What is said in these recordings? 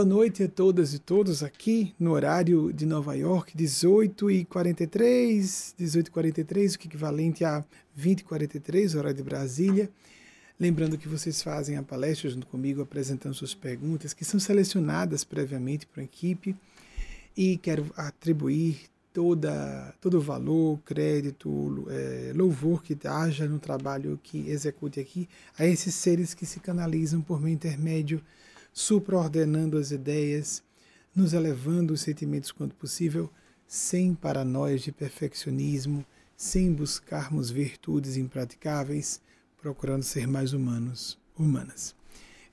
Boa noite a todas e todos aqui no horário de Nova York, 18h43, 18h43, o que é equivalente a 20h43, horário de Brasília. Lembrando que vocês fazem a palestra junto comigo, apresentando suas perguntas, que são selecionadas previamente a equipe, e quero atribuir toda, todo o valor, crédito, é, louvor que haja no trabalho que execute aqui a esses seres que se canalizam por meu intermédio supraordenando as ideias, nos elevando os sentimentos quanto possível, sem paranoias de perfeccionismo, sem buscarmos virtudes impraticáveis, procurando ser mais humanos, humanas.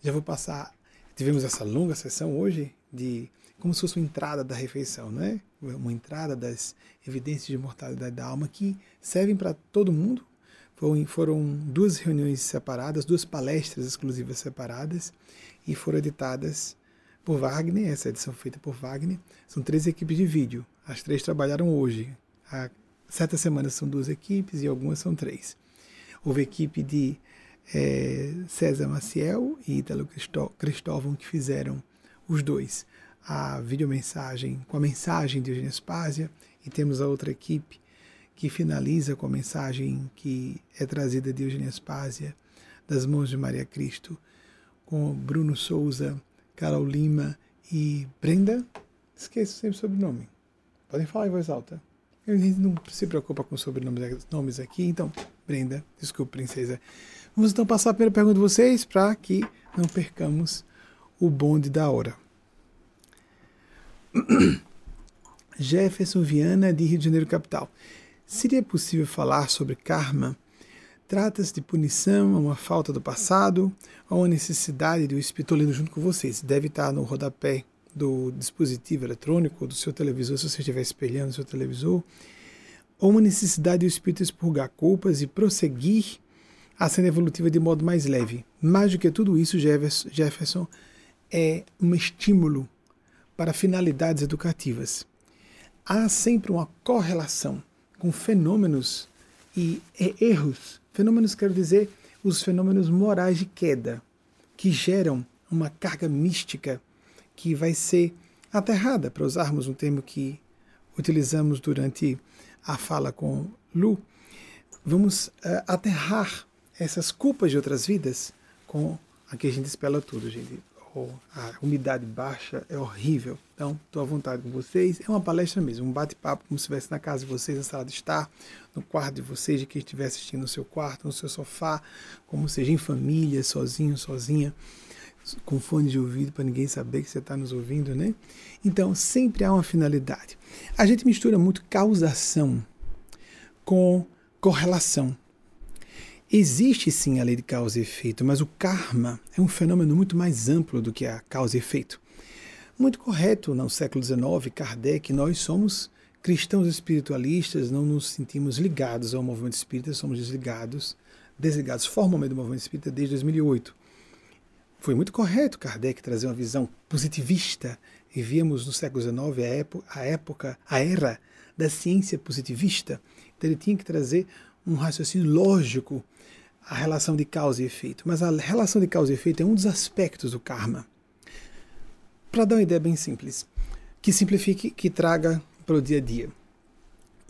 Já vou passar, tivemos essa longa sessão hoje de como se fosse uma entrada da refeição, né? Uma entrada das evidências de mortalidade da alma que servem para todo mundo. Foram, foram duas reuniões separadas, duas palestras exclusivas separadas, e foram editadas por Wagner, essa edição feita por Wagner. São três equipes de vídeo. As três trabalharam hoje. Há certas semanas são duas equipes e algumas são três. Houve equipe de é, César Maciel e Italo Cristóvão que fizeram os dois a videomensagem com a mensagem de Eugênia Spásia e temos a outra equipe que finaliza com a mensagem que é trazida de Eugênia Spásia das mãos de Maria Cristo com Bruno Souza, Carol Lima e Brenda. Esqueço sempre o sobrenome. Podem falar em voz alta. A gente não se preocupa com sobrenomes nomes aqui, então, Brenda, desculpe, princesa. Vamos então passar a primeira pergunta de vocês para que não percamos o bonde da hora. Jefferson Viana, de Rio de Janeiro, capital. Seria possível falar sobre karma Trata-se de punição a uma falta do passado, a uma necessidade do espírito lendo junto com vocês. Deve estar no rodapé do dispositivo eletrônico, do seu televisor, se você estiver espelhando o seu televisor, ou uma necessidade do espírito expurgar culpas e prosseguir a cena evolutiva de modo mais leve. Mais do que tudo isso, Jefferson, é um estímulo para finalidades educativas. Há sempre uma correlação com fenômenos e erros Fenômenos quero dizer os fenômenos morais de queda, que geram uma carga mística que vai ser aterrada, para usarmos um termo que utilizamos durante a fala com Lu. Vamos uh, aterrar essas culpas de outras vidas com aqui a gente espela tudo, gente a umidade baixa é horrível. Então, estou à vontade com vocês. É uma palestra mesmo, um bate-papo, como se estivesse na casa de vocês, na sala de estar, no quarto de vocês, de quem estiver assistindo no seu quarto, no seu sofá, como seja em família, sozinho, sozinha, com fone de ouvido para ninguém saber que você está nos ouvindo, né? Então, sempre há uma finalidade. A gente mistura muito causação com correlação. Existe sim a lei de causa e efeito, mas o karma é um fenômeno muito mais amplo do que a causa e efeito. Muito correto, no século XIX, Kardec, nós somos cristãos espiritualistas, não nos sentimos ligados ao movimento espírita, somos desligados, desligados formalmente do movimento espírita desde 2008. Foi muito correto Kardec trazer uma visão positivista e víamos no século XIX a época, a, época, a era da ciência positivista. Então ele tinha que trazer um raciocínio lógico a relação de causa e efeito. Mas a relação de causa e efeito é um dos aspectos do karma. Para dar uma ideia bem simples, que simplifique, que traga para o dia a dia.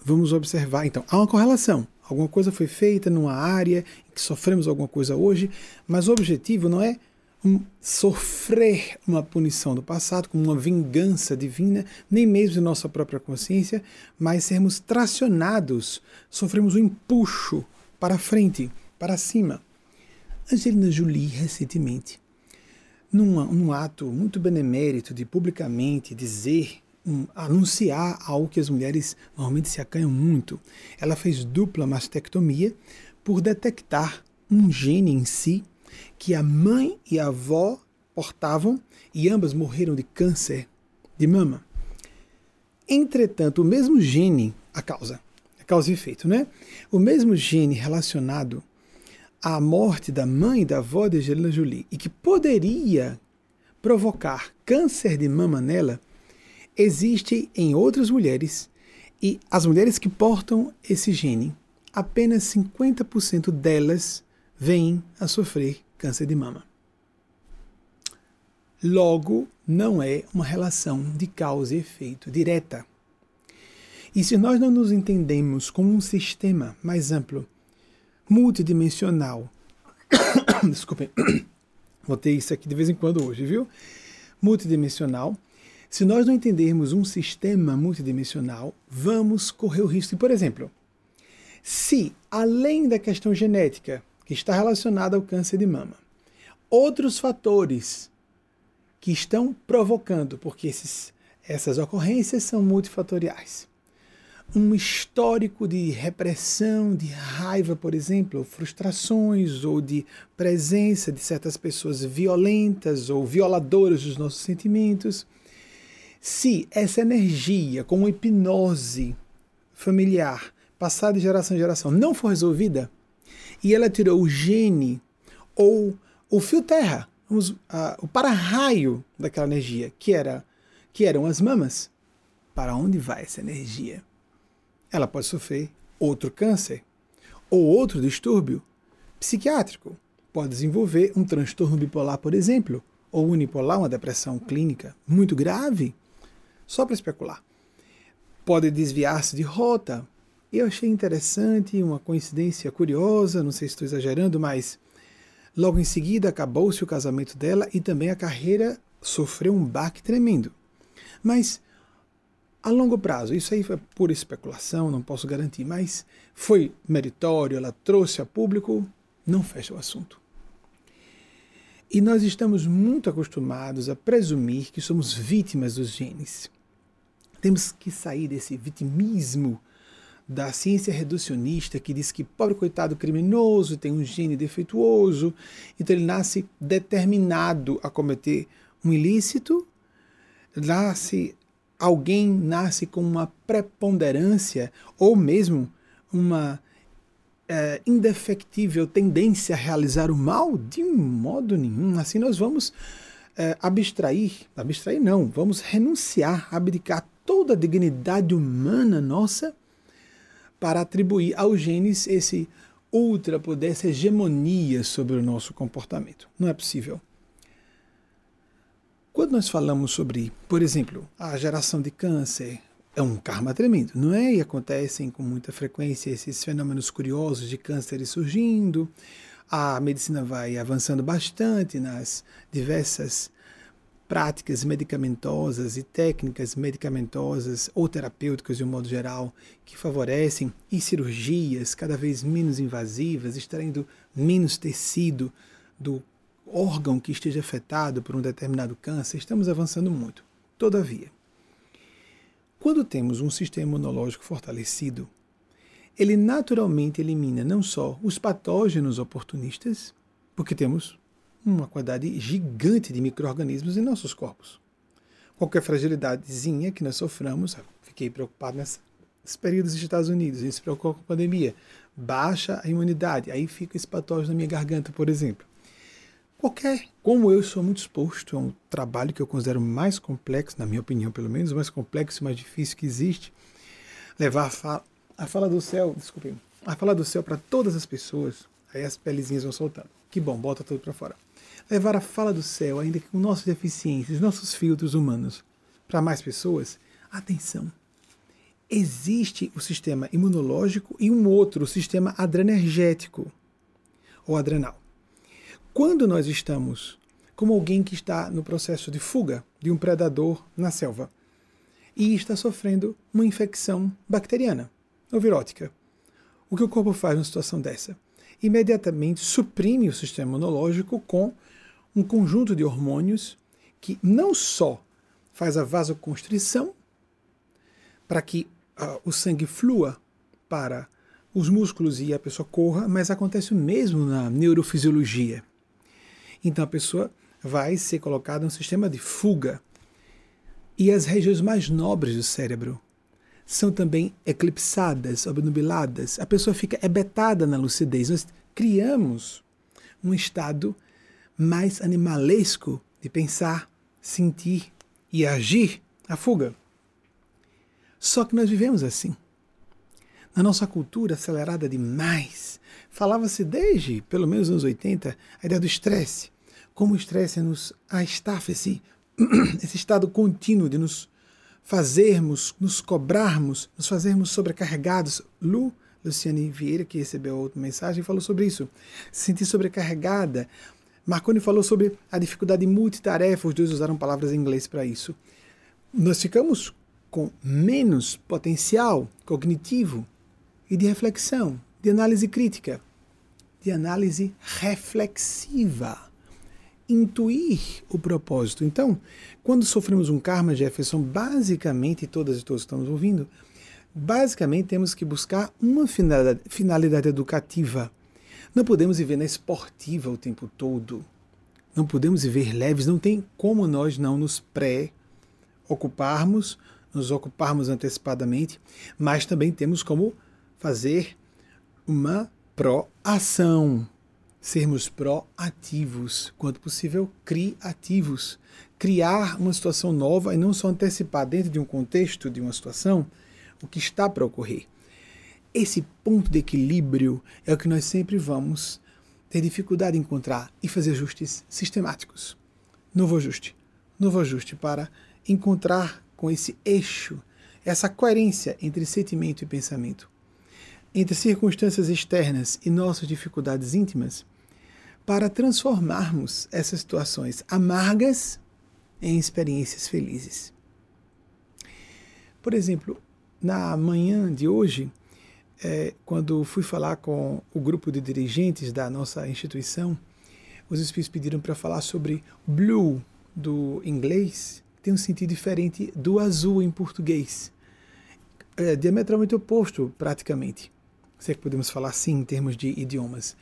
Vamos observar, então, há uma correlação. Alguma coisa foi feita numa área que sofremos alguma coisa hoje, mas o objetivo não é um, sofrer uma punição do passado, como uma vingança divina, nem mesmo de nossa própria consciência, mas sermos tracionados, sofremos um empuxo para frente para cima. Angelina Jolie, recentemente, num, ato muito benemérito de publicamente dizer, um, anunciar algo que as mulheres normalmente se acanham muito, ela fez dupla mastectomia por detectar um gene em si que a mãe e a avó portavam e ambas morreram de câncer de mama. Entretanto, o mesmo gene, a causa, a causa e efeito, né? O mesmo gene relacionado a morte da mãe e da avó de Angelina Jolie e que poderia provocar câncer de mama nela, existe em outras mulheres e as mulheres que portam esse gene, apenas 50% delas vêm a sofrer câncer de mama. Logo, não é uma relação de causa e efeito direta. E se nós não nos entendemos como um sistema mais amplo, multidimensional, desculpem, vou ter isso aqui de vez em quando hoje, viu? Multidimensional. Se nós não entendermos um sistema multidimensional, vamos correr o risco de, por exemplo, se além da questão genética, que está relacionada ao câncer de mama, outros fatores que estão provocando, porque esses, essas ocorrências são multifatoriais, um histórico de repressão, de raiva, por exemplo, frustrações ou de presença de certas pessoas violentas ou violadoras dos nossos sentimentos. Se essa energia, como hipnose familiar, passada de geração em geração, não for resolvida, e ela tirou o gene ou o fio terra, vamos, uh, o para-raio daquela energia, que, era, que eram as mamas, para onde vai essa energia? Ela pode sofrer outro câncer ou outro distúrbio psiquiátrico. Pode desenvolver um transtorno bipolar, por exemplo, ou unipolar, uma depressão clínica muito grave, só para especular. Pode desviar-se de rota. Eu achei interessante, uma coincidência curiosa, não sei se estou exagerando, mas logo em seguida acabou-se o casamento dela e também a carreira sofreu um baque tremendo. Mas a longo prazo, isso aí foi pura especulação, não posso garantir, mas foi meritório, ela trouxe a público, não fecha o assunto. E nós estamos muito acostumados a presumir que somos vítimas dos genes. Temos que sair desse vitimismo da ciência reducionista que diz que pobre coitado criminoso tem um gene defeituoso, então ele nasce determinado a cometer um ilícito, nasce alguém nasce com uma preponderância ou mesmo uma é, indefectível tendência a realizar o mal? De modo nenhum. Assim nós vamos é, abstrair, abstrair não, vamos renunciar, abdicar toda a dignidade humana nossa para atribuir aos genes esse ultrapoder, essa hegemonia sobre o nosso comportamento. Não é possível. Quando nós falamos sobre, por exemplo, a geração de câncer, é um karma tremendo, não é? E acontecem com muita frequência esses fenômenos curiosos de cânceres surgindo. A medicina vai avançando bastante nas diversas práticas medicamentosas e técnicas medicamentosas ou terapêuticas de um modo geral que favorecem e cirurgias cada vez menos invasivas, extraindo menos tecido do órgão que esteja afetado por um determinado câncer, estamos avançando muito. Todavia, quando temos um sistema imunológico fortalecido, ele naturalmente elimina não só os patógenos oportunistas, porque temos uma quantidade gigante de micro-organismos em nossos corpos. Qualquer fragilidadezinha que nós soframos, fiquei preocupado nesses períodos dos Estados Unidos, a gente se preocupa com a pandemia, baixa a imunidade, aí fica esse patógeno na minha garganta, por exemplo. Qualquer, como eu sou muito exposto a um trabalho que eu considero mais complexo, na minha opinião pelo menos, mais complexo e mais difícil que existe, levar a fala, a fala do céu, desculpe, a fala do céu para todas as pessoas, aí as pelezinhas vão soltando. Que bom, bota tudo para fora. Levar a fala do céu, ainda que com nossas deficiências, nossos filtros humanos, para mais pessoas, atenção. Existe o sistema imunológico e um outro, o sistema adrenergético, ou adrenal. Quando nós estamos como alguém que está no processo de fuga de um predador na selva e está sofrendo uma infecção bacteriana ou virótica, o que o corpo faz numa situação dessa? Imediatamente suprime o sistema imunológico com um conjunto de hormônios que não só faz a vasoconstrição para que uh, o sangue flua para os músculos e a pessoa corra, mas acontece o mesmo na neurofisiologia. Então a pessoa vai ser colocada em um sistema de fuga. E as regiões mais nobres do cérebro são também eclipsadas, obnubiladas. A pessoa fica ebetada na lucidez. Nós criamos um estado mais animalesco de pensar, sentir e agir a fuga. Só que nós vivemos assim. Na nossa cultura acelerada demais, falava-se desde pelo menos os anos 80 a ideia do estresse como o estresse nos a estáfese, esse estado contínuo de nos fazermos, nos cobrarmos, nos fazermos sobrecarregados. Lu, Luciane Vieira, que recebeu outra mensagem, falou sobre isso. Se sentir sobrecarregada. Marconi falou sobre a dificuldade de multitarefa, os dois usaram palavras em inglês para isso. Nós ficamos com menos potencial cognitivo e de reflexão, de análise crítica, de análise reflexiva intuir o propósito. Então, quando sofremos um karma, Jefferson, basicamente, todas e todos estamos ouvindo, basicamente temos que buscar uma finalidade, finalidade educativa. Não podemos viver na esportiva o tempo todo. Não podemos viver leves, não tem como nós não nos pré-ocuparmos, nos ocuparmos antecipadamente, mas também temos como fazer uma pró-ação sermos proativos, quanto possível criativos. Criar uma situação nova e não só antecipar dentro de um contexto, de uma situação, o que está para ocorrer. Esse ponto de equilíbrio é o que nós sempre vamos ter dificuldade em encontrar e fazer ajustes sistemáticos. Novo ajuste, novo ajuste para encontrar com esse eixo, essa coerência entre sentimento e pensamento, entre circunstâncias externas e nossas dificuldades íntimas para transformarmos essas situações amargas em experiências felizes. Por exemplo, na manhã de hoje, é, quando fui falar com o grupo de dirigentes da nossa instituição, os espíritos pediram para falar sobre blue do inglês, tem um sentido diferente do azul em português. É diametralmente oposto, praticamente. Se é que podemos falar assim em termos de idiomas.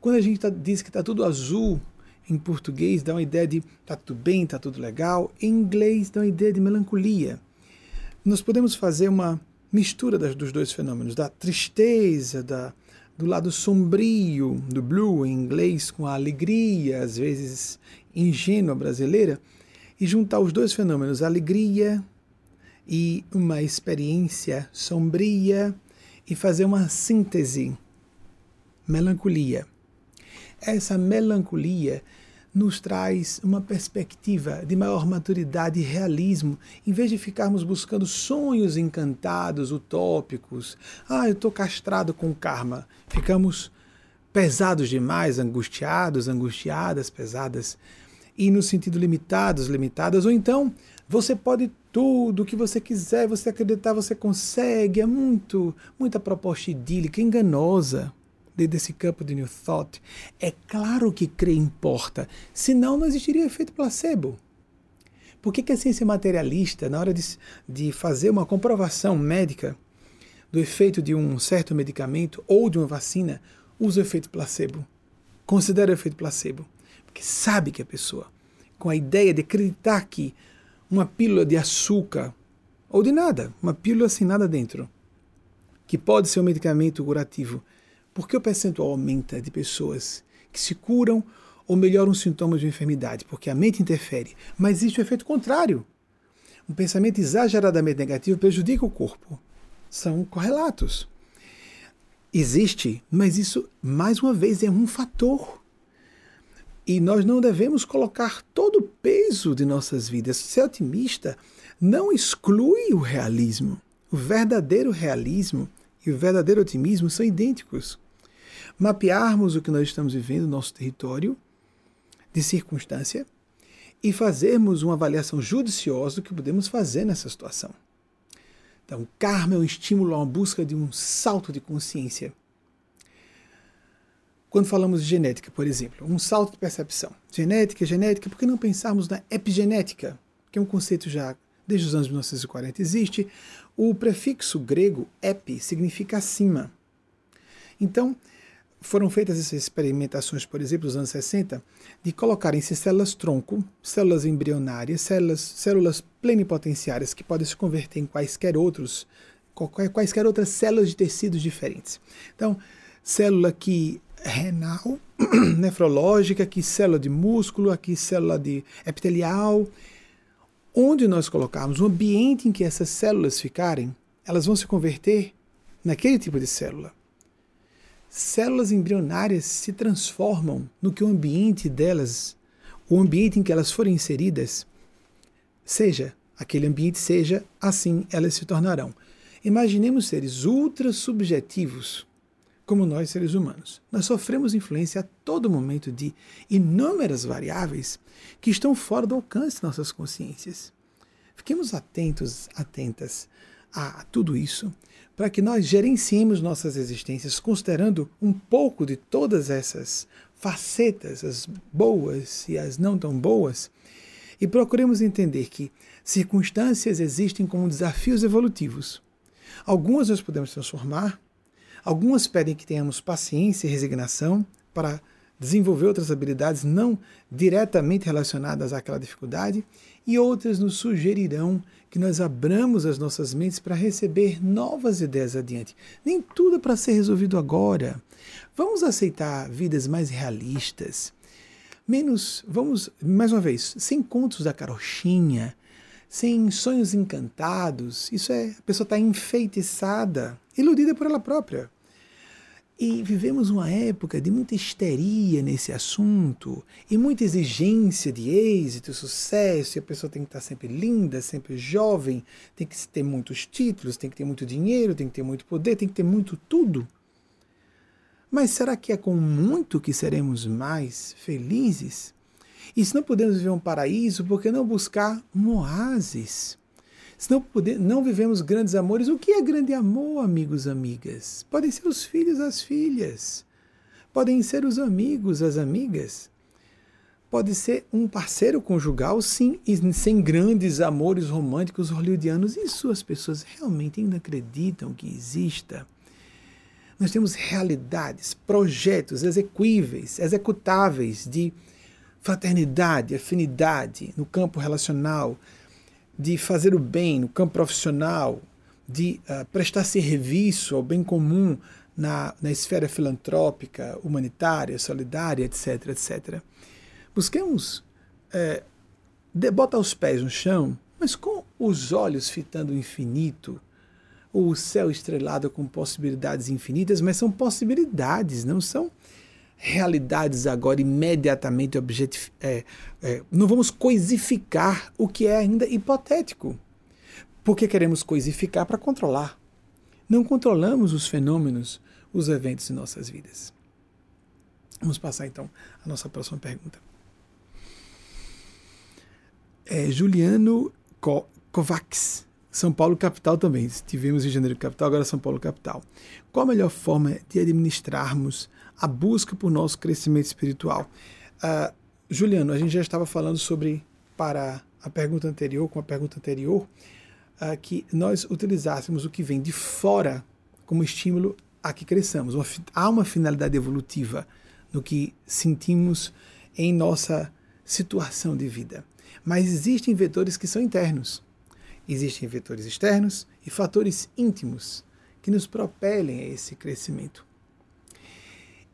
Quando a gente tá, diz que está tudo azul em português, dá uma ideia de está tudo bem, está tudo legal. Em inglês, dá uma ideia de melancolia. Nós podemos fazer uma mistura das, dos dois fenômenos, da tristeza, da, do lado sombrio do blue em inglês, com a alegria, às vezes ingênua brasileira, e juntar os dois fenômenos, alegria e uma experiência sombria, e fazer uma síntese, melancolia essa melancolia nos traz uma perspectiva de maior maturidade e realismo, em vez de ficarmos buscando sonhos encantados, utópicos. Ah, eu estou castrado com karma. Ficamos pesados demais, angustiados, angustiadas, pesadas, e no sentido limitados, limitadas, ou então você pode tudo o que você quiser, você acreditar, você consegue, é muito, muita proposta idílica, enganosa desse campo de New Thought, é claro que crer importa, senão não existiria efeito placebo. Por que, que a ciência materialista, na hora de, de fazer uma comprovação médica do efeito de um certo medicamento ou de uma vacina, usa o efeito placebo? Considera o efeito placebo. Porque sabe que a pessoa, com a ideia de acreditar que uma pílula de açúcar, ou de nada, uma pílula sem nada dentro, que pode ser um medicamento curativo, por que o percentual aumenta de pessoas que se curam ou melhoram os sintomas de uma enfermidade? Porque a mente interfere. Mas existe o efeito contrário. Um pensamento exageradamente negativo prejudica o corpo. São correlatos. Existe, mas isso, mais uma vez, é um fator. E nós não devemos colocar todo o peso de nossas vidas. Ser otimista não exclui o realismo. O verdadeiro realismo e o verdadeiro otimismo são idênticos mapearmos o que nós estamos vivendo no nosso território de circunstância e fazermos uma avaliação judiciosa do que podemos fazer nessa situação. Então, karma é um estímulo a uma busca de um salto de consciência. Quando falamos de genética, por exemplo, um salto de percepção. Genética, genética, por que não pensarmos na epigenética, que é um conceito já desde os anos 1940 existe? O prefixo grego epi significa acima. Então, foram feitas essas experimentações, por exemplo, nos anos 60, de colocarem-se células tronco, células embrionárias, células, células plenipotenciárias que podem se converter em quaisquer outros, quaisquer outras células de tecidos diferentes. Então, célula aqui renal, nefrológica, aqui célula de músculo, aqui célula de epitelial. Onde nós colocarmos o ambiente em que essas células ficarem, elas vão se converter naquele tipo de célula células embrionárias se transformam no que o ambiente delas o ambiente em que elas forem inseridas, seja aquele ambiente, seja assim elas se tornarão. Imaginemos seres ultra subjetivos, como nós seres humanos. Nós sofremos influência a todo momento de inúmeras variáveis que estão fora do alcance de nossas consciências. Fiquemos atentos, atentas a tudo isso, para que nós gerenciemos nossas existências considerando um pouco de todas essas facetas, as boas e as não tão boas, e procuremos entender que circunstâncias existem como desafios evolutivos. Algumas nós podemos transformar, algumas pedem que tenhamos paciência e resignação para desenvolver outras habilidades não diretamente relacionadas àquela dificuldade, e outras nos sugerirão que nós abramos as nossas mentes para receber novas ideias adiante. Nem tudo é para ser resolvido agora. Vamos aceitar vidas mais realistas. Menos, vamos, mais uma vez, sem contos da carochinha, sem sonhos encantados. Isso é, a pessoa está enfeitiçada, iludida por ela própria. E vivemos uma época de muita histeria nesse assunto e muita exigência de êxito, sucesso, e a pessoa tem que estar sempre linda, sempre jovem, tem que ter muitos títulos, tem que ter muito dinheiro, tem que ter muito poder, tem que ter muito tudo. Mas será que é com muito que seremos mais felizes? E se não podemos viver um paraíso, por que não buscar um oásis? Se não, poder, não vivemos grandes amores, o que é grande amor, amigos, amigas? Podem ser os filhos, as filhas. Podem ser os amigos, as amigas. Pode ser um parceiro conjugal, sim, sem grandes amores românticos hollywoodianos. Isso as pessoas realmente ainda acreditam que exista. Nós temos realidades, projetos execuíveis, executáveis de fraternidade, afinidade no campo relacional, de fazer o bem no campo profissional, de uh, prestar serviço ao bem comum na, na esfera filantrópica, humanitária, solidária, etc, etc. Busquemos é, botar os pés no chão, mas com os olhos fitando o infinito, ou o céu estrelado com possibilidades infinitas, mas são possibilidades, não são realidades agora imediatamente objetiv... É, é, não vamos coisificar o que é ainda hipotético. Porque queremos coisificar para controlar. Não controlamos os fenômenos, os eventos em nossas vidas. Vamos passar então à nossa próxima pergunta. É, Juliano Kovacs, São Paulo capital também. Tivemos em janeiro capital, agora São Paulo capital. Qual a melhor forma de administrarmos a busca por nosso crescimento espiritual. Uh, Juliano, a gente já estava falando sobre, para a pergunta anterior, com a pergunta anterior, uh, que nós utilizássemos o que vem de fora como estímulo a que cresçamos. Uma, há uma finalidade evolutiva no que sentimos em nossa situação de vida. Mas existem vetores que são internos. Existem vetores externos e fatores íntimos que nos propelem a esse crescimento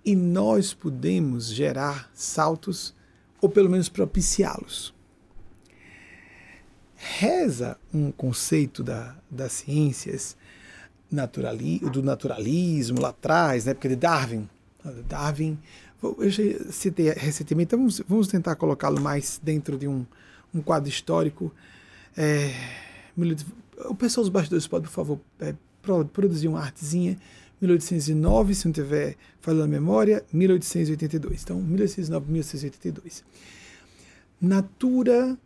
e nós podemos gerar saltos ou pelo menos propiciá-los. Reza um conceito da, das ciências naturali, do naturalismo lá atrás, na época de Darwin. Darwin, eu já citei recentemente, então vamos, vamos tentar colocá-lo mais dentro de um, um quadro histórico. É, o pessoal dos bastidores pode, por favor, é, produzir uma artezinha 1809, se não tiver falando a memória, 1882. Então, 1809, 1882. Natura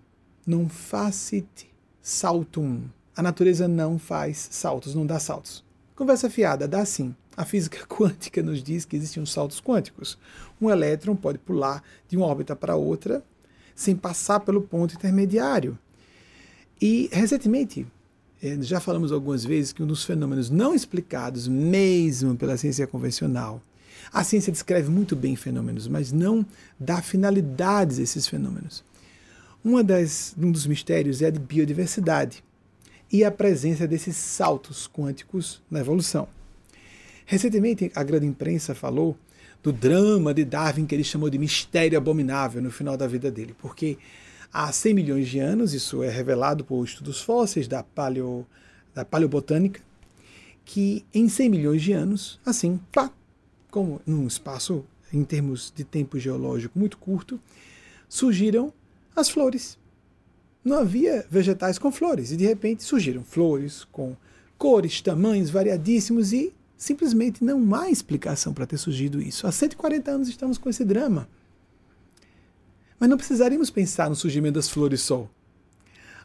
non facit saltum. A natureza não faz saltos, não dá saltos. Conversa fiada, dá sim. A física quântica nos diz que existem uns saltos quânticos. Um elétron pode pular de uma órbita para outra sem passar pelo ponto intermediário. E, recentemente, é, já falamos algumas vezes que um dos fenômenos não explicados, mesmo pela ciência convencional, a ciência descreve muito bem fenômenos, mas não dá finalidades a esses fenômenos. Uma das, um dos mistérios é a de biodiversidade e a presença desses saltos quânticos na evolução. Recentemente, a grande imprensa falou do drama de Darwin, que ele chamou de mistério abominável no final da vida dele, porque há 100 milhões de anos, isso é revelado por estudos fósseis da, paleo, da paleobotânica, que em 100 milhões de anos, assim, pá, como num espaço em termos de tempo geológico muito curto, surgiram as flores. Não havia vegetais com flores, e de repente surgiram flores com cores, tamanhos variadíssimos e simplesmente não há explicação para ter surgido isso. Há 140 anos estamos com esse drama. Mas não precisaríamos pensar no surgimento das flores sol.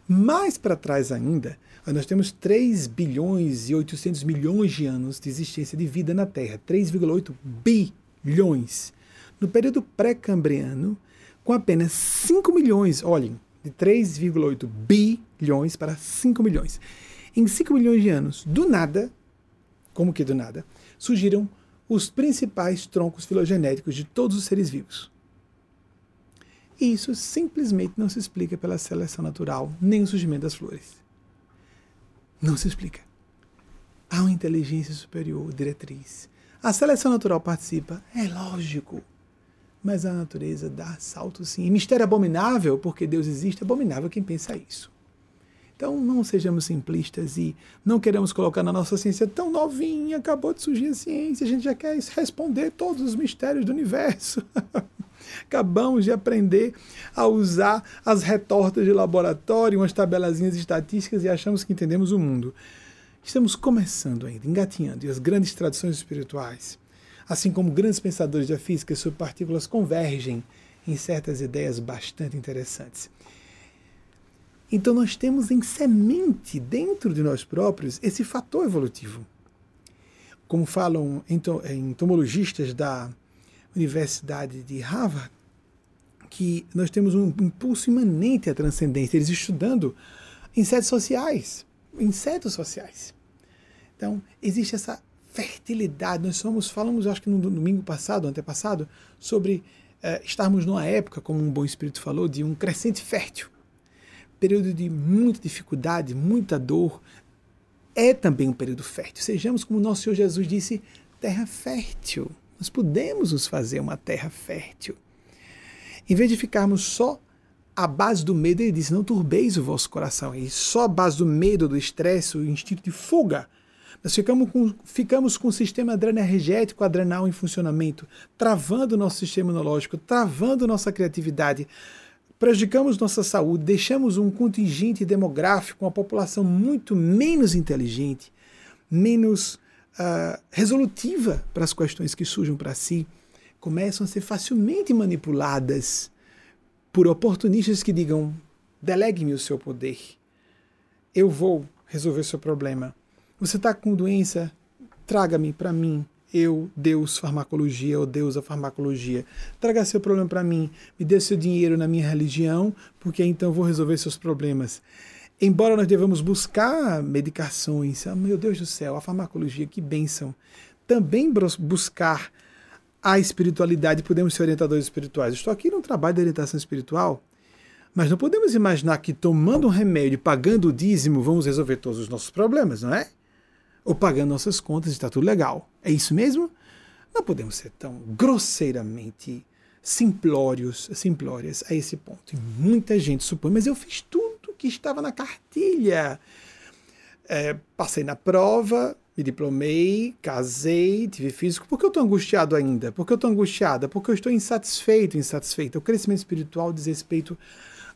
Mais para trás ainda, nós temos 3 bilhões e 800 milhões de anos de existência de vida na Terra. 3,8 bilhões. No período pré-cambriano, com apenas 5 milhões, olhem, de 3,8 bilhões para 5 milhões. Em 5 milhões de anos, do nada, como que do nada, surgiram os principais troncos filogenéticos de todos os seres vivos. E isso simplesmente não se explica pela seleção natural, nem o surgimento das flores. Não se explica. Há uma inteligência superior, diretriz. A seleção natural participa, é lógico. Mas a natureza dá salto sim. E mistério abominável, porque Deus existe, é abominável quem pensa isso. Então não sejamos simplistas e não queremos colocar na nossa ciência tão novinha, acabou de surgir a ciência, a gente já quer responder todos os mistérios do universo. Acabamos de aprender a usar as retortas de laboratório, umas tabelazinhas estatísticas e achamos que entendemos o mundo. Estamos começando ainda, engatinhando, e as grandes tradições espirituais, assim como grandes pensadores da física sobre partículas, convergem em certas ideias bastante interessantes. Então, nós temos em semente, dentro de nós próprios, esse fator evolutivo. Como falam entomologistas da Universidade de Harvard, que nós temos um impulso imanente à transcendência, eles estudando insetos sociais, insetos sociais. Então, existe essa fertilidade. Nós somos, falamos, acho que no domingo passado, antepassado, sobre uh, estarmos numa época, como um bom espírito falou, de um crescente fértil. Período de muita dificuldade, muita dor, é também um período fértil. Sejamos, como nosso Senhor Jesus disse, terra fértil. Nós podemos nos fazer uma terra fértil. Em vez de ficarmos só à base do medo, ele disse: não turbeis o vosso coração. E só à base do medo, do estresse, o instinto de fuga. Nós ficamos com, ficamos com o sistema adrenergético adrenal em funcionamento, travando o nosso sistema imunológico, travando nossa criatividade, prejudicamos nossa saúde, deixamos um contingente demográfico, uma população muito menos inteligente, menos resolutiva para as questões que surgem para si, começam a ser facilmente manipuladas por oportunistas que digam: delegue-me o seu poder, eu vou resolver o seu problema. Você está com doença? Traga-me para mim, eu, Deus, farmacologia, ou Deus, a farmacologia. Traga seu problema para mim, me dê seu dinheiro na minha religião, porque então vou resolver seus problemas. Embora nós devamos buscar medicações, oh, meu Deus do céu, a farmacologia, que bênção. Também buscar a espiritualidade, podemos ser orientadores espirituais. Estou aqui no trabalho de orientação espiritual, mas não podemos imaginar que tomando um remédio, pagando o dízimo, vamos resolver todos os nossos problemas, não é? Ou pagando nossas contas e está tudo legal. É isso mesmo? Não podemos ser tão grosseiramente simplórios, simplórias a esse ponto. E muita gente supõe, mas eu fiz tudo que estava na cartilha. É, passei na prova, me diplomei, casei, tive físico. Por que eu estou angustiado ainda? Por que eu estou angustiada? Porque eu estou insatisfeito, insatisfeita. O crescimento espiritual diz respeito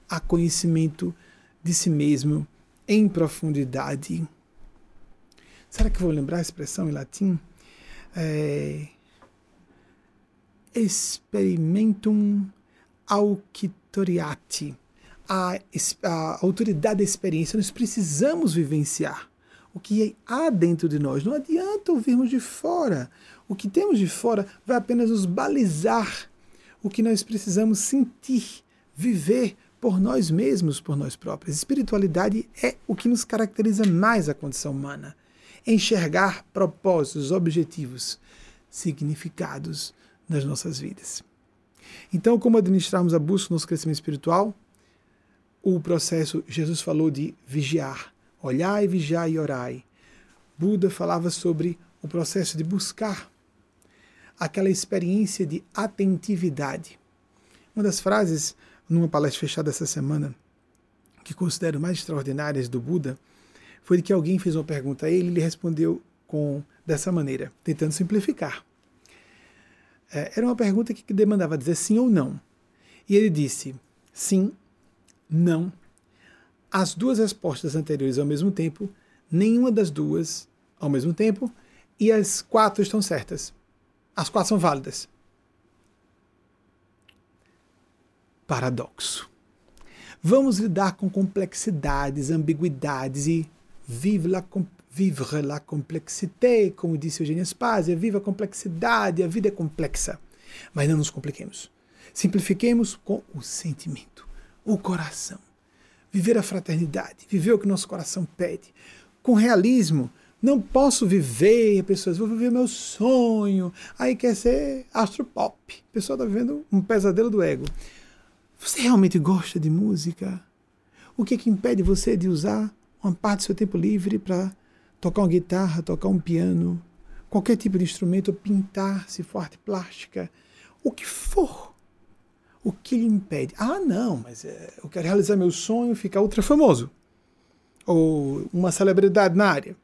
a conhecimento de si mesmo em profundidade. Será que eu vou lembrar a expressão em latim? É, experimentum aucitoriati a, a autoridade da experiência, nós precisamos vivenciar o que há dentro de nós. Não adianta ouvirmos de fora. O que temos de fora vai apenas nos balizar o que nós precisamos sentir, viver por nós mesmos, por nós próprios. Espiritualidade é o que nos caracteriza mais a condição humana. Enxergar propósitos, objetivos, significados nas nossas vidas. Então, como administrarmos a busca do nosso crescimento espiritual? O processo, Jesus falou de vigiar, olhai, vigiai e orai. Buda falava sobre o processo de buscar aquela experiência de atentividade. Uma das frases, numa palestra fechada essa semana, que considero mais extraordinárias do Buda, foi de que alguém fez uma pergunta a ele e ele respondeu com dessa maneira, tentando simplificar. É, era uma pergunta que demandava dizer sim ou não. E ele disse: sim, não. As duas respostas anteriores ao mesmo tempo, nenhuma das duas ao mesmo tempo, e as quatro estão certas. As quatro são válidas. Paradoxo. Vamos lidar com complexidades, ambiguidades e vive la, vivre la complexité, como disse Eugênia Spazia, viva a complexidade, a vida é complexa. Mas não nos compliquemos. Simplifiquemos com o sentimento, o coração. Viver a fraternidade, viver o que nosso coração pede. Com realismo, não posso viver, pessoas, vou viver meu sonho. Aí quer ser astropop. A pessoa está vivendo um pesadelo do ego. Você realmente gosta de música? O que, é que impede você de usar uma parte do seu tempo livre para tocar uma guitarra, tocar um piano, qualquer tipo de instrumento, pintar, se for arte plástica, o que for? O que lhe impede? Ah, não, mas é, eu quero realizar meu sonho, ficar ultra famoso. Ou uma celebridade na área.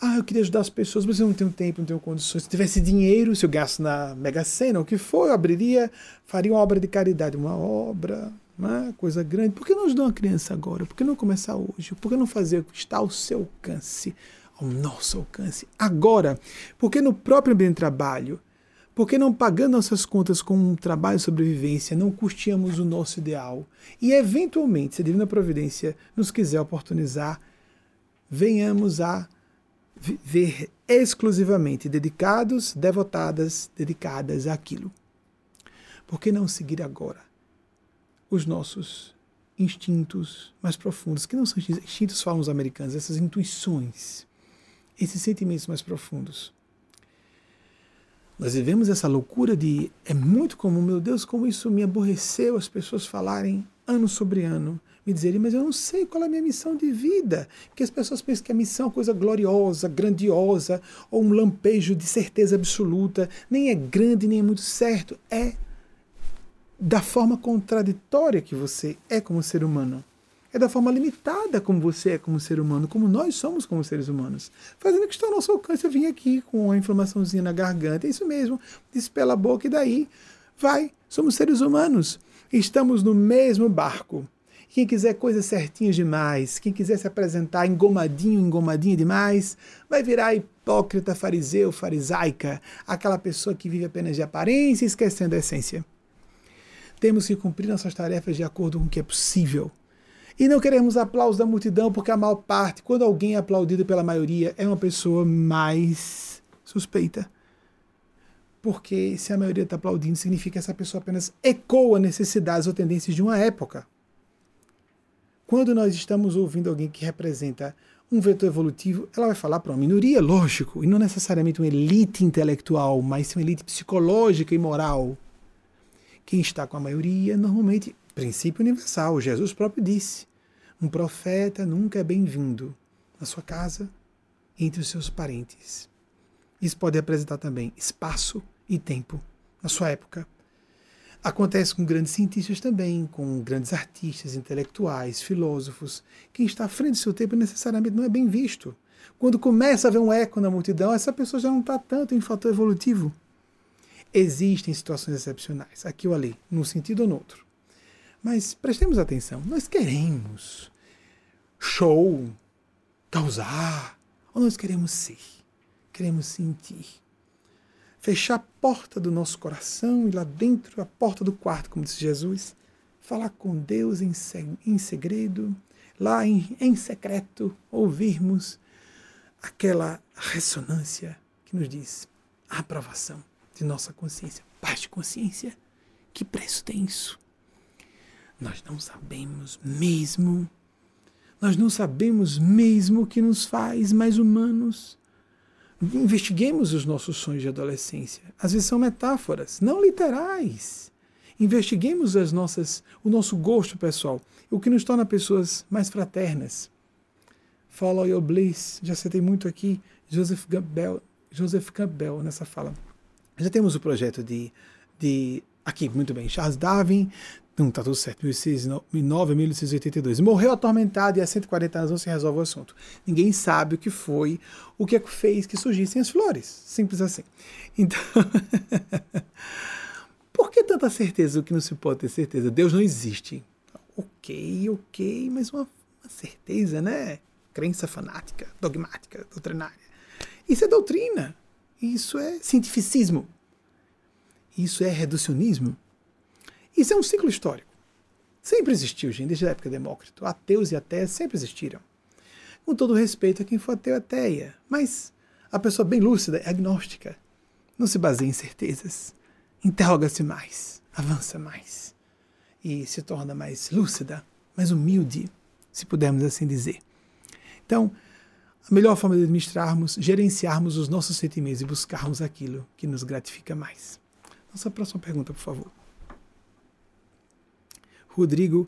Ah, eu queria ajudar as pessoas, mas eu não tenho tempo, não tenho condições. Se tivesse dinheiro, se eu gasto na Mega Sena, o que for, eu abriria, faria uma obra de caridade, uma obra, uma coisa grande. Por que não ajudar uma criança agora? Por que não começar hoje? Por que não fazer o que está ao seu alcance, ao nosso alcance, agora? Por que no próprio ambiente de trabalho? Por que não pagando nossas contas com um trabalho de sobrevivência, não custeamos o nosso ideal? E, eventualmente, se a Divina Providência nos quiser oportunizar, venhamos a ver exclusivamente dedicados, devotadas, dedicadas àquilo. Por que não seguir agora os nossos instintos mais profundos, que não são instintos falam os americanos, essas intuições, esses sentimentos mais profundos? Nós vivemos essa loucura de é muito comum, meu Deus, como isso me aborreceu as pessoas falarem ano sobre ano me dizerem, mas eu não sei qual é a minha missão de vida. Porque as pessoas pensam que a missão é uma coisa gloriosa, grandiosa, ou um lampejo de certeza absoluta. Nem é grande, nem é muito certo. É da forma contraditória que você é como ser humano. É da forma limitada como você é como ser humano, como nós somos como seres humanos. Fazendo que está ao nosso alcance. Eu vim aqui com uma inflamaçãozinha na garganta. É isso mesmo. Despela a boca e daí vai. Somos seres humanos. Estamos no mesmo barco quem quiser coisas certinhas demais, quem quiser se apresentar engomadinho, engomadinho demais, vai virar hipócrita, fariseu, farisaica, aquela pessoa que vive apenas de aparência, esquecendo a essência. Temos que cumprir nossas tarefas de acordo com o que é possível. E não queremos aplausos da multidão, porque a maior parte, quando alguém é aplaudido pela maioria, é uma pessoa mais suspeita. Porque se a maioria está aplaudindo, significa que essa pessoa apenas ecoa necessidades ou tendências de uma época. Quando nós estamos ouvindo alguém que representa um vetor evolutivo, ela vai falar para uma minoria, lógico, e não necessariamente uma elite intelectual, mas uma elite psicológica e moral. Quem está com a maioria, normalmente, princípio universal, Jesus próprio disse: um profeta nunca é bem-vindo na sua casa, entre os seus parentes. Isso pode representar também espaço e tempo na sua época. Acontece com grandes cientistas também, com grandes artistas, intelectuais, filósofos. Quem está à frente do seu tempo necessariamente não é bem visto. Quando começa a haver um eco na multidão, essa pessoa já não está tanto em fator evolutivo. Existem situações excepcionais, aqui ou ali, num sentido ou no outro. Mas prestemos atenção, nós queremos show, causar, ou nós queremos ser, queremos sentir fechar a porta do nosso coração e lá dentro, a porta do quarto, como disse Jesus, falar com Deus em, em segredo, lá em, em secreto, ouvirmos aquela ressonância que nos diz a aprovação de nossa consciência. Paz de consciência, que preço tem isso? Nós não sabemos mesmo, nós não sabemos mesmo o que nos faz mais humanos Investiguemos os nossos sonhos de adolescência. Às vezes são metáforas, não literais. Investiguemos as nossas, o nosso gosto pessoal, o que nos torna pessoas mais fraternas. Follow your bliss, já citei muito aqui Joseph Campbell, Joseph Campbell nessa fala. Já temos o projeto de, de aqui, muito bem, Charles Darwin, não, tá tudo certo. 1609 1682. Morreu atormentado e há 140 anos não se resolve o assunto. Ninguém sabe o que foi, o que é fez que surgissem as flores. Simples assim. Então, por que tanta certeza do que não se pode ter certeza? Deus não existe. Ok, ok, mas uma, uma certeza, né? Crença fanática, dogmática, doutrinária. Isso é doutrina. Isso é cientificismo. Isso é reducionismo. Isso é um ciclo histórico. Sempre existiu, gente, desde a época de Demócrito. Ateus e ateias sempre existiram. Com todo respeito a quem for ateu ateia. Mas a pessoa bem lúcida é agnóstica. Não se baseia em certezas. Interroga-se mais, avança mais. E se torna mais lúcida, mais humilde, se pudermos assim dizer. Então, a melhor forma de administrarmos, gerenciarmos os nossos sentimentos e buscarmos aquilo que nos gratifica mais. Nossa próxima pergunta, por favor. Rodrigo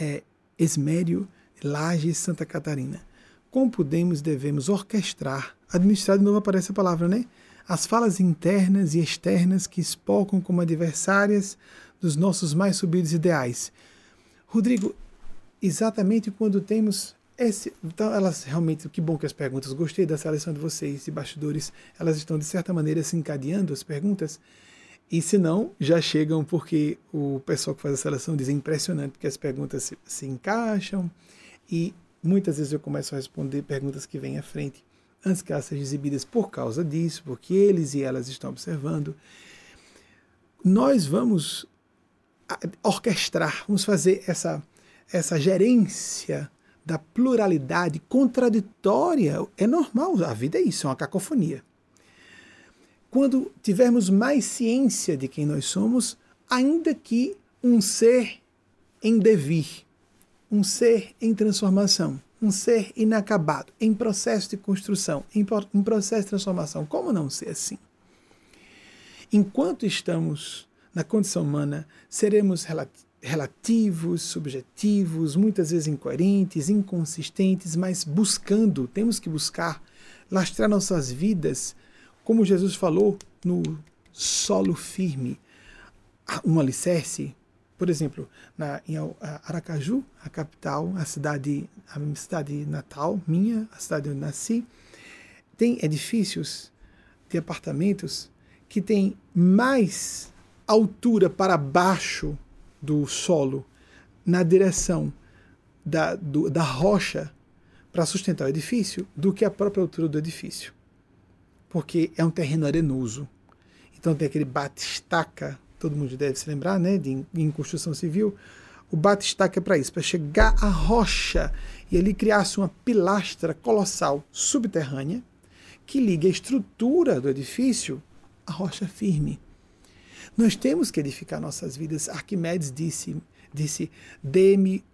é, Esmério, Lages, Santa Catarina. Como podemos e devemos orquestrar, administrar, de novo aparece a palavra, né? As falas internas e externas que espocam como adversárias dos nossos mais subidos ideais. Rodrigo, exatamente quando temos esse, então, elas realmente, que bom que as perguntas, gostei da seleção de vocês, de bastidores, elas estão de certa maneira se encadeando as perguntas, e se não, já chegam porque o pessoal que faz a seleção diz é impressionante, porque as perguntas se, se encaixam, e muitas vezes eu começo a responder perguntas que vêm à frente, antes que elas sejam exibidas por causa disso, porque eles e elas estão observando. Nós vamos orquestrar, vamos fazer essa, essa gerência da pluralidade contraditória. É normal, a vida é isso, é uma cacofonia. Quando tivermos mais ciência de quem nós somos, ainda que um ser em devir, um ser em transformação, um ser inacabado, em processo de construção, em, em processo de transformação. Como não ser assim? Enquanto estamos na condição humana, seremos relativos subjetivos, muitas vezes incoerentes, inconsistentes, mas buscando, temos que buscar lastrar nossas vidas, como Jesus falou, no solo firme, um alicerce. Por exemplo, na, em Aracaju, a capital, a cidade, a cidade natal, minha, a cidade onde nasci, tem edifícios de apartamentos que têm mais altura para baixo do solo na direção da, do, da rocha para sustentar o edifício do que a própria altura do edifício. Porque é um terreno arenoso. Então tem aquele bate-estaca, todo mundo deve se lembrar, né, de, em construção civil. O bate-estaca é para isso, para chegar à rocha e ali criasse uma pilastra colossal subterrânea que liga a estrutura do edifício à rocha firme. Nós temos que edificar nossas vidas. Arquimedes disse, disse dê-me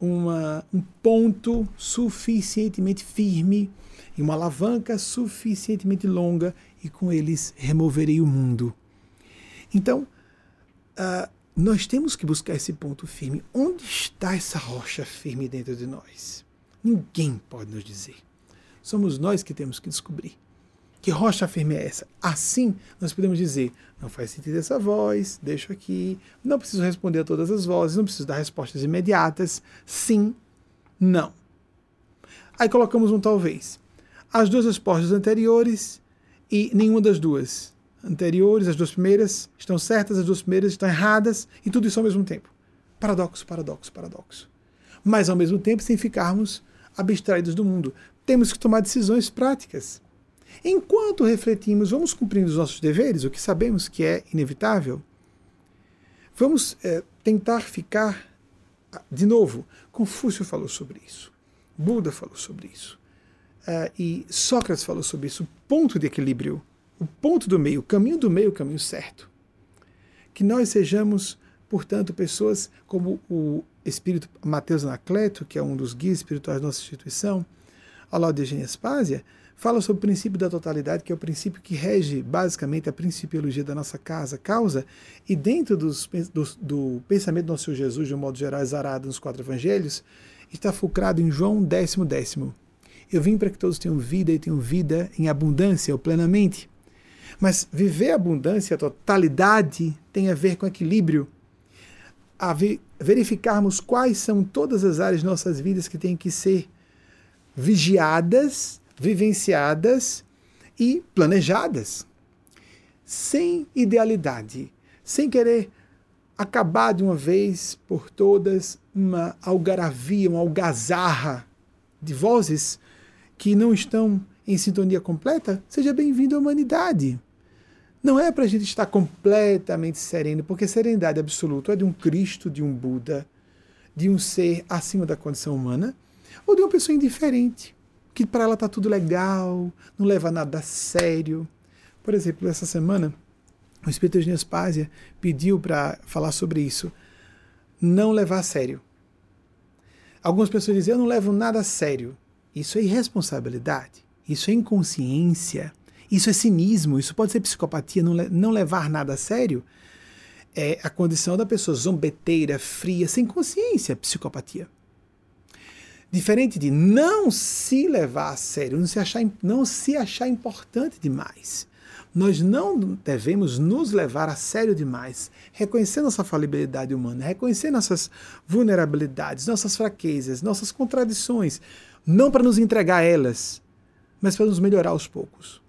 um ponto suficientemente firme e uma alavanca suficientemente longa e com eles removerei o mundo. Então, uh, nós temos que buscar esse ponto firme. Onde está essa rocha firme dentro de nós? Ninguém pode nos dizer. Somos nós que temos que descobrir. Que rocha firme é essa? Assim, nós podemos dizer: não faz sentido essa voz, deixo aqui, não preciso responder a todas as vozes, não preciso dar respostas imediatas. Sim, não. Aí colocamos um talvez. As duas respostas anteriores e nenhuma das duas anteriores, as duas primeiras, estão certas, as duas primeiras estão erradas, e tudo isso ao mesmo tempo. Paradoxo, paradoxo, paradoxo. Mas ao mesmo tempo, sem ficarmos abstraídos do mundo. Temos que tomar decisões práticas. Enquanto refletimos, vamos cumprindo os nossos deveres, o que sabemos que é inevitável, vamos é, tentar ficar. De novo, Confúcio falou sobre isso, Buda falou sobre isso, uh, e Sócrates falou sobre isso. O ponto de equilíbrio, o ponto do meio, o caminho do meio, o caminho certo. Que nós sejamos, portanto, pessoas como o espírito Mateus Anacleto, que é um dos guias espirituais da nossa instituição, ao lado de Eugênia Spásia, fala sobre o princípio da totalidade, que é o princípio que rege basicamente a principiologia da nossa casa, causa, e dentro dos, do, pensamento do nosso Senhor Jesus, de um modo geral, exarado nos quatro evangelhos, está fulcrado em João décimo décimo. Eu vim para que todos tenham vida e tenham vida em abundância ou plenamente. Mas viver a abundância, a totalidade, tem a ver com equilíbrio. A verificarmos quais são todas as áreas de nossas vidas que têm que ser vigiadas vivenciadas e planejadas, sem idealidade, sem querer acabar de uma vez por todas uma algaravia, uma algazarra de vozes que não estão em sintonia completa, seja bem-vindo à humanidade. Não é para a gente estar completamente sereno, porque serenidade absoluta é de um Cristo, de um Buda, de um ser acima da condição humana, ou de uma pessoa indiferente, que para ela está tudo legal, não leva nada a sério. Por exemplo, essa semana, o Espírito de Nespásia pediu para falar sobre isso. Não levar a sério. Algumas pessoas dizem, eu não levo nada a sério. Isso é irresponsabilidade, isso é inconsciência, isso é cinismo, isso pode ser psicopatia, não, não levar nada a sério. É a condição da pessoa zombeteira, fria, sem consciência, psicopatia. Diferente de não se levar a sério, não se achar, não se achar importante demais. Nós não devemos nos levar a sério demais, reconhecer nossa falibilidade humana, reconhecer nossas vulnerabilidades, nossas fraquezas, nossas contradições, não para nos entregar a elas, mas para nos melhorar aos poucos.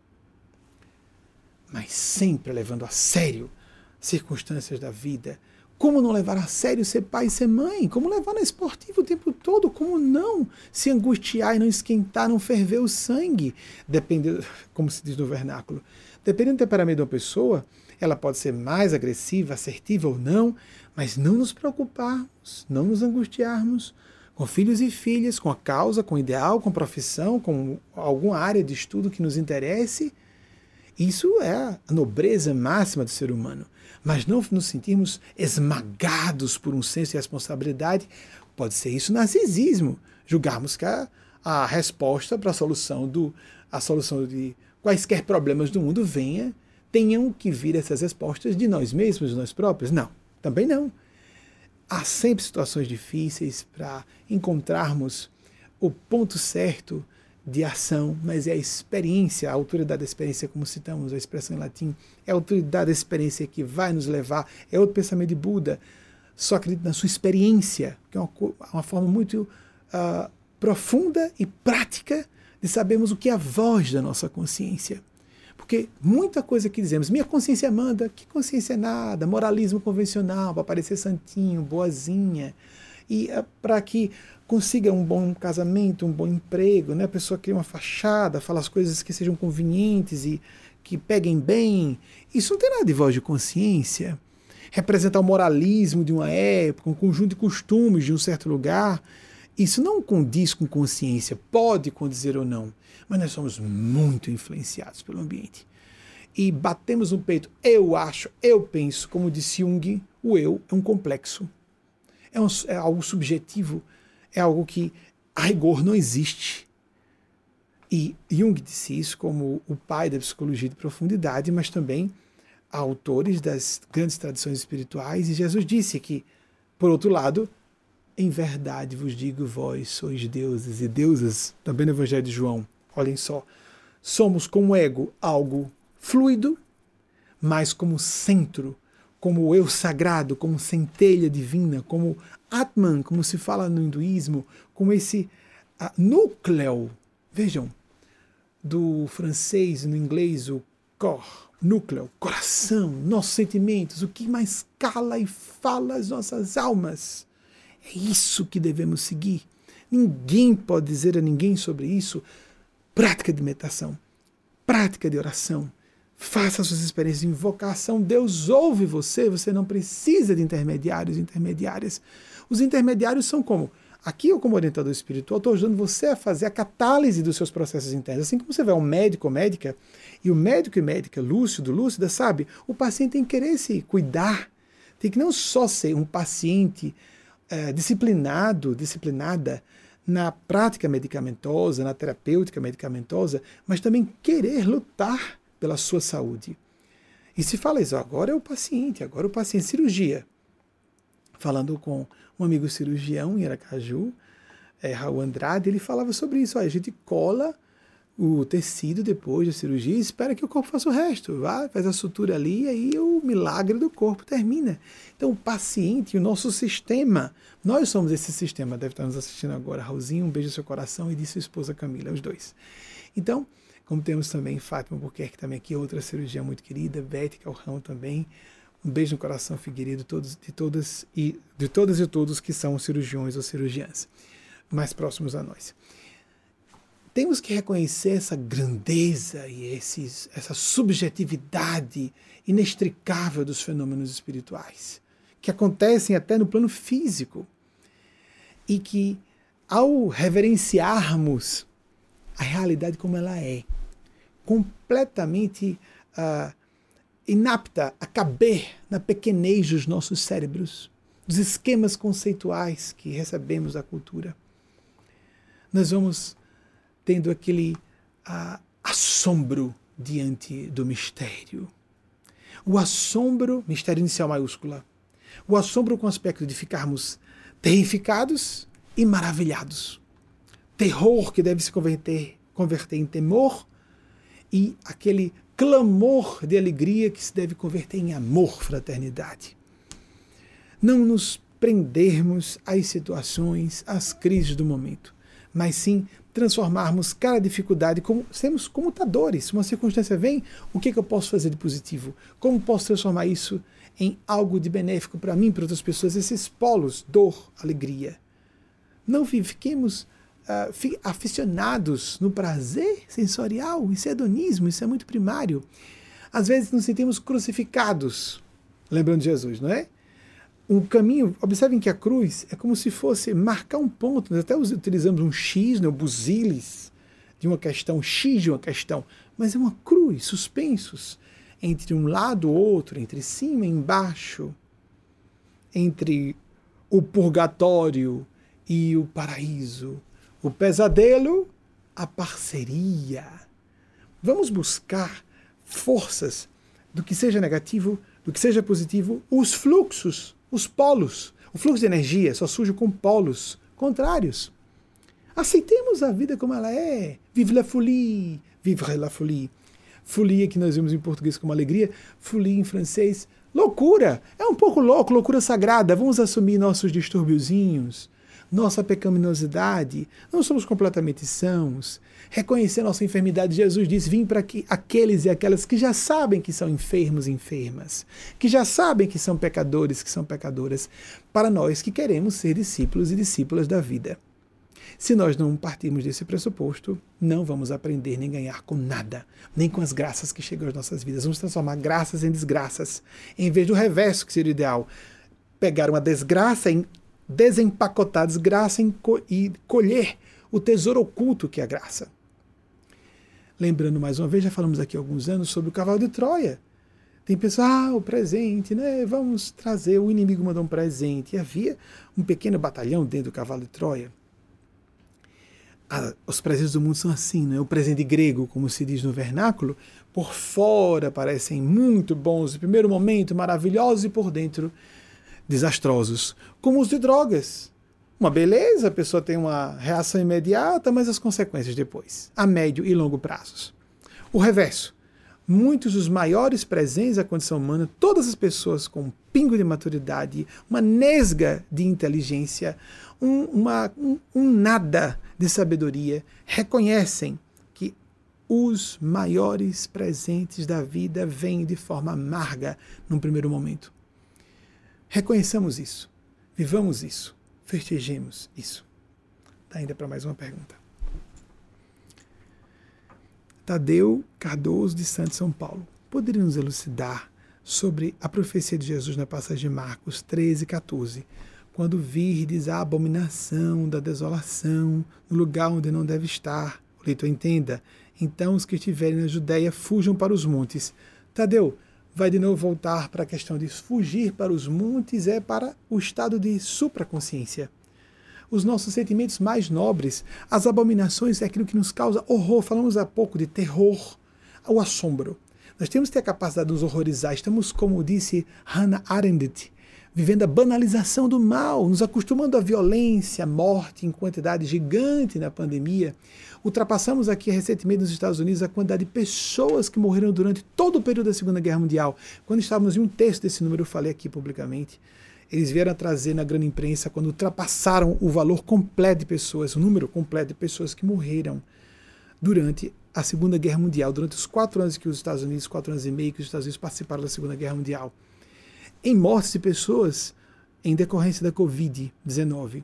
Mas sempre levando a sério circunstâncias da vida, como não levar a sério ser pai e ser mãe? Como levar na esportiva o tempo todo? Como não se angustiar e não esquentar, não ferver o sangue? Dependendo, como se diz no vernáculo, dependendo do temperamento uma pessoa, ela pode ser mais agressiva, assertiva ou não, mas não nos preocuparmos, não nos angustiarmos com filhos e filhas, com a causa, com o ideal, com profissão, com alguma área de estudo que nos interesse. Isso é a nobreza máxima do ser humano mas não nos sentirmos esmagados por um senso de responsabilidade, pode ser isso narcisismo. Julgarmos que a, a resposta para a solução do a solução de quaisquer problemas do mundo venha, tenham que vir essas respostas de nós mesmos, de nós próprios. Não, também não. Há sempre situações difíceis para encontrarmos o ponto certo de ação, mas é a experiência, a autoridade da experiência, como citamos a expressão em latim, é a autoridade da experiência que vai nos levar, é outro pensamento de Buda, só acredita na sua experiência, que é uma, uma forma muito uh, profunda e prática de sabermos o que é a voz da nossa consciência. Porque muita coisa que dizemos, minha consciência manda, que consciência é nada, moralismo convencional, para parecer santinho, boazinha, e uh, para que consiga um bom casamento, um bom emprego, né? a pessoa cria uma fachada, fala as coisas que sejam convenientes e que peguem bem. Isso não tem nada de voz de consciência. Representar o moralismo de uma época, um conjunto de costumes de um certo lugar. Isso não condiz com consciência, pode condizer ou não, mas nós somos muito influenciados pelo ambiente. E batemos no peito, eu acho, eu penso, como disse Jung, o eu é um complexo. É, um, é algo subjetivo é algo que, a rigor, não existe. E Jung disse isso como o pai da psicologia de profundidade, mas também autores das grandes tradições espirituais. E Jesus disse que, por outro lado, em verdade vos digo, vós sois deuses e deusas, também no Evangelho de João. Olhem só, somos como ego algo fluido, mas como centro como eu sagrado, como centelha divina, como Atman, como se fala no hinduísmo, como esse núcleo, vejam, do francês no inglês, o cor, núcleo, coração, nossos sentimentos, o que mais cala e fala as nossas almas. É isso que devemos seguir. Ninguém pode dizer a ninguém sobre isso. Prática de meditação, prática de oração, Faça suas experiências de invocação. Deus ouve você, você não precisa de intermediários, intermediárias. Os intermediários são como? Aqui eu, como orientador espiritual, estou ajudando você a fazer a catálise dos seus processos internos. Assim como você vai ao médico ou médica, e o médico e médica, lúcido, lúcida, sabe, o paciente tem que querer se cuidar. Tem que não só ser um paciente é, disciplinado, disciplinada na prática medicamentosa, na terapêutica medicamentosa, mas também querer lutar pela sua saúde. E se fala isso, agora é o paciente, agora é o paciente. Cirurgia. Falando com um amigo cirurgião em Aracaju, é, Raul Andrade, ele falava sobre isso. A gente cola o tecido depois da cirurgia e espera que o corpo faça o resto. Vai, faz a sutura ali e aí o milagre do corpo termina. Então o paciente, o nosso sistema, nós somos esse sistema. Deve estar nos assistindo agora. Raulzinho, um beijo no seu coração e de sua esposa Camila, os dois. Então, como temos também Fátima Buquerque, também aqui, outra cirurgia muito querida, Beth Calrão também, Um beijo no coração, Figueiredo, todos, de, todas e, de todas e todos que são cirurgiões ou cirurgiãs mais próximos a nós. Temos que reconhecer essa grandeza e esses, essa subjetividade inextricável dos fenômenos espirituais, que acontecem até no plano físico, e que, ao reverenciarmos a realidade como ela é, completamente uh, inapta a caber na pequenez dos nossos cérebros, dos esquemas conceituais que recebemos da cultura, nós vamos tendo aquele uh, assombro diante do mistério. O assombro, mistério inicial maiúscula, o assombro com o aspecto de ficarmos terrificados e maravilhados. Terror que deve se converter, converter em temor e aquele clamor de alegria que se deve converter em amor, fraternidade. Não nos prendermos às situações, às crises do momento, mas sim transformarmos cada dificuldade como sermos comutadores. Uma circunstância vem, o que, é que eu posso fazer de positivo? Como posso transformar isso em algo de benéfico para mim, para outras pessoas? Esses polos, dor, alegria. Não fiquemos uh, aficionados no prazer sensorial. Isso é hedonismo, isso é muito primário. Às vezes nos sentimos crucificados, lembrando de Jesus, não é? Um caminho, observem que a cruz é como se fosse marcar um ponto. Nós até utilizamos um X, né, o busilis, de uma questão, X de uma questão, mas é uma cruz, suspensos, entre um lado e outro, entre cima e embaixo, entre o purgatório e o paraíso, o pesadelo, a parceria. Vamos buscar forças do que seja negativo, do que seja positivo, os fluxos, os polos. O fluxo de energia só surge com polos contrários. Aceitemos a vida como ela é. Vive la folie, vivre la folie. Folie que nós vimos em português como alegria, folie em francês, loucura. É um pouco louco, loucura sagrada. Vamos assumir nossos distúrbiozinhos, nossa pecaminosidade, não somos completamente sãos. Reconhecer nossa enfermidade, Jesus disse: vim para que aqueles e aquelas que já sabem que são enfermos e enfermas, que já sabem que são pecadores, que são pecadoras, para nós que queremos ser discípulos e discípulas da vida. Se nós não partirmos desse pressuposto, não vamos aprender nem ganhar com nada, nem com as graças que chegam às nossas vidas. Vamos transformar graças em desgraças, em vez do reverso, que seria o ideal. Pegar uma desgraça em desempacotar a desgraça e colher o tesouro oculto que é a graça. Lembrando mais uma vez, já falamos aqui há alguns anos sobre o cavalo de Troia. Tem pessoas, ah, o presente, né? Vamos trazer, o inimigo mandou um presente. E havia um pequeno batalhão dentro do cavalo de Troia. Ah, os presentes do mundo são assim, não é? O presente grego, como se diz no vernáculo, por fora parecem muito bons, no primeiro momento maravilhosos e por dentro desastrosos, como os de drogas. Uma beleza, a pessoa tem uma reação imediata, mas as consequências depois, a médio e longo prazos. O reverso. Muitos dos maiores presentes à condição humana, todas as pessoas com um pingo de maturidade, uma nesga de inteligência, um, uma, um, um nada de sabedoria, reconhecem que os maiores presentes da vida vêm de forma amarga num primeiro momento. Reconheçamos isso, vivamos isso, festejemos isso. Tá ainda para mais uma pergunta. Tadeu Cardoso de Santos São Paulo. Poderia nos elucidar sobre a profecia de Jesus na passagem de Marcos 13, 14, quando virdes a abominação da desolação no lugar onde não deve estar. O leitor entenda. Então os que estiverem na Judéia fujam para os montes. Tadeu, vai de novo voltar para a questão de fugir para os montes, é para o estado de supraconsciência. Os nossos sentimentos mais nobres, as abominações é aquilo que nos causa horror. Falamos há pouco de terror, o assombro. Nós temos que ter a capacidade de nos horrorizar. Estamos, como disse Hannah Arendt, vivendo a banalização do mal, nos acostumando à violência, à morte em quantidade gigante na pandemia. Ultrapassamos aqui recentemente nos Estados Unidos a quantidade de pessoas que morreram durante todo o período da Segunda Guerra Mundial. Quando estávamos em um terço desse número, eu falei aqui publicamente. Eles vieram a trazer na grande imprensa quando ultrapassaram o valor completo de pessoas, o número completo de pessoas que morreram durante a Segunda Guerra Mundial, durante os quatro anos que os Estados Unidos, quatro anos e meio que os Estados Unidos participaram da Segunda Guerra Mundial em mortes de pessoas em decorrência da Covid-19.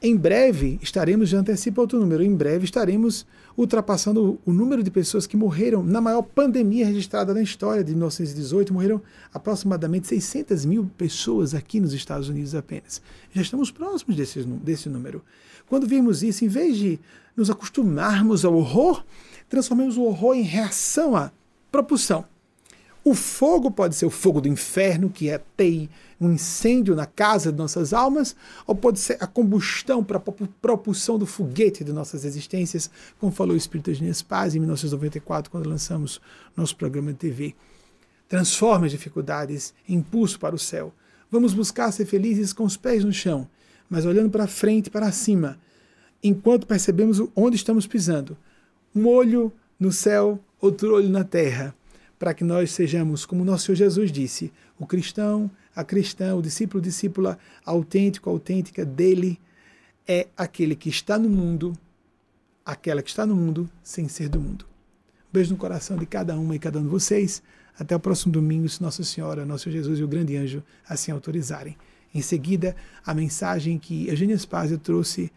Em breve estaremos, já antecipa outro número, em breve estaremos ultrapassando o número de pessoas que morreram na maior pandemia registrada na história de 1918. Morreram aproximadamente 600 mil pessoas aqui nos Estados Unidos apenas. Já estamos próximos desse, desse número. Quando vimos isso, em vez de nos acostumarmos ao horror, transformemos o horror em reação à propulsão. O fogo pode ser o fogo do inferno, que é TEI, um incêndio na casa de nossas almas, ou pode ser a combustão para a propulsão do foguete de nossas existências, como falou o Espírito Eugênio Paz em 1994, quando lançamos nosso programa de TV. Transforme as dificuldades em impulso para o céu. Vamos buscar ser felizes com os pés no chão, mas olhando para frente, para cima, enquanto percebemos onde estamos pisando. Um olho no céu, outro olho na terra para que nós sejamos, como nosso Senhor Jesus disse, o cristão, a cristã, o discípulo, discípula autêntico, autêntica dele é aquele que está no mundo, aquela que está no mundo sem ser do mundo. Um beijo no coração de cada uma e cada um de vocês. Até o próximo domingo, se Nossa Senhora, Nosso Jesus e o grande anjo assim autorizarem. Em seguida, a mensagem que Eugênia Spazio trouxe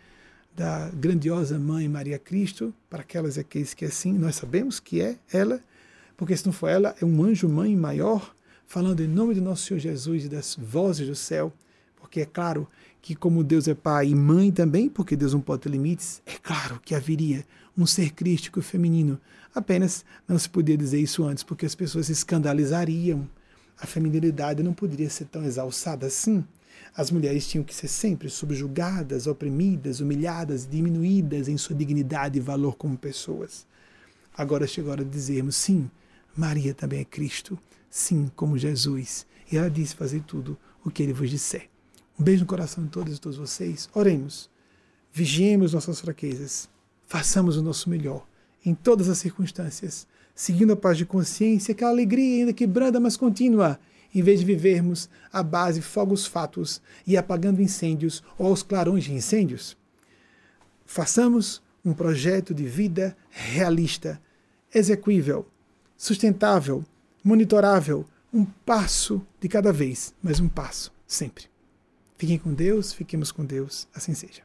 da grandiosa Mãe Maria Cristo, para aquelas e aqueles que assim nós sabemos que é ela, porque se não for ela, é um anjo mãe maior, falando em nome de nosso Senhor Jesus e das vozes do céu, porque é claro que como Deus é pai e mãe também, porque Deus não pode ter limites, é claro que haveria um ser crístico feminino. Apenas não se podia dizer isso antes, porque as pessoas se escandalizariam. A feminilidade não poderia ser tão exalçada assim. As mulheres tinham que ser sempre subjugadas, oprimidas, humilhadas, diminuídas em sua dignidade e valor como pessoas. Agora chegou a hora de dizermos sim, Maria também é Cristo, sim, como Jesus. E ela disse fazer tudo o que ele vos disser. Um beijo no coração de todas e todos vocês. Oremos. Vigiemos nossas fraquezas. Façamos o nosso melhor em todas as circunstâncias, seguindo a paz de consciência, aquela alegria ainda que branda, mas contínua, em vez de vivermos à base fogos fatos e apagando incêndios ou aos clarões de incêndios. Façamos um projeto de vida realista, execuível, sustentável, monitorável, um passo de cada vez, mas um passo sempre. Fiquem com Deus, fiquemos com Deus, assim seja.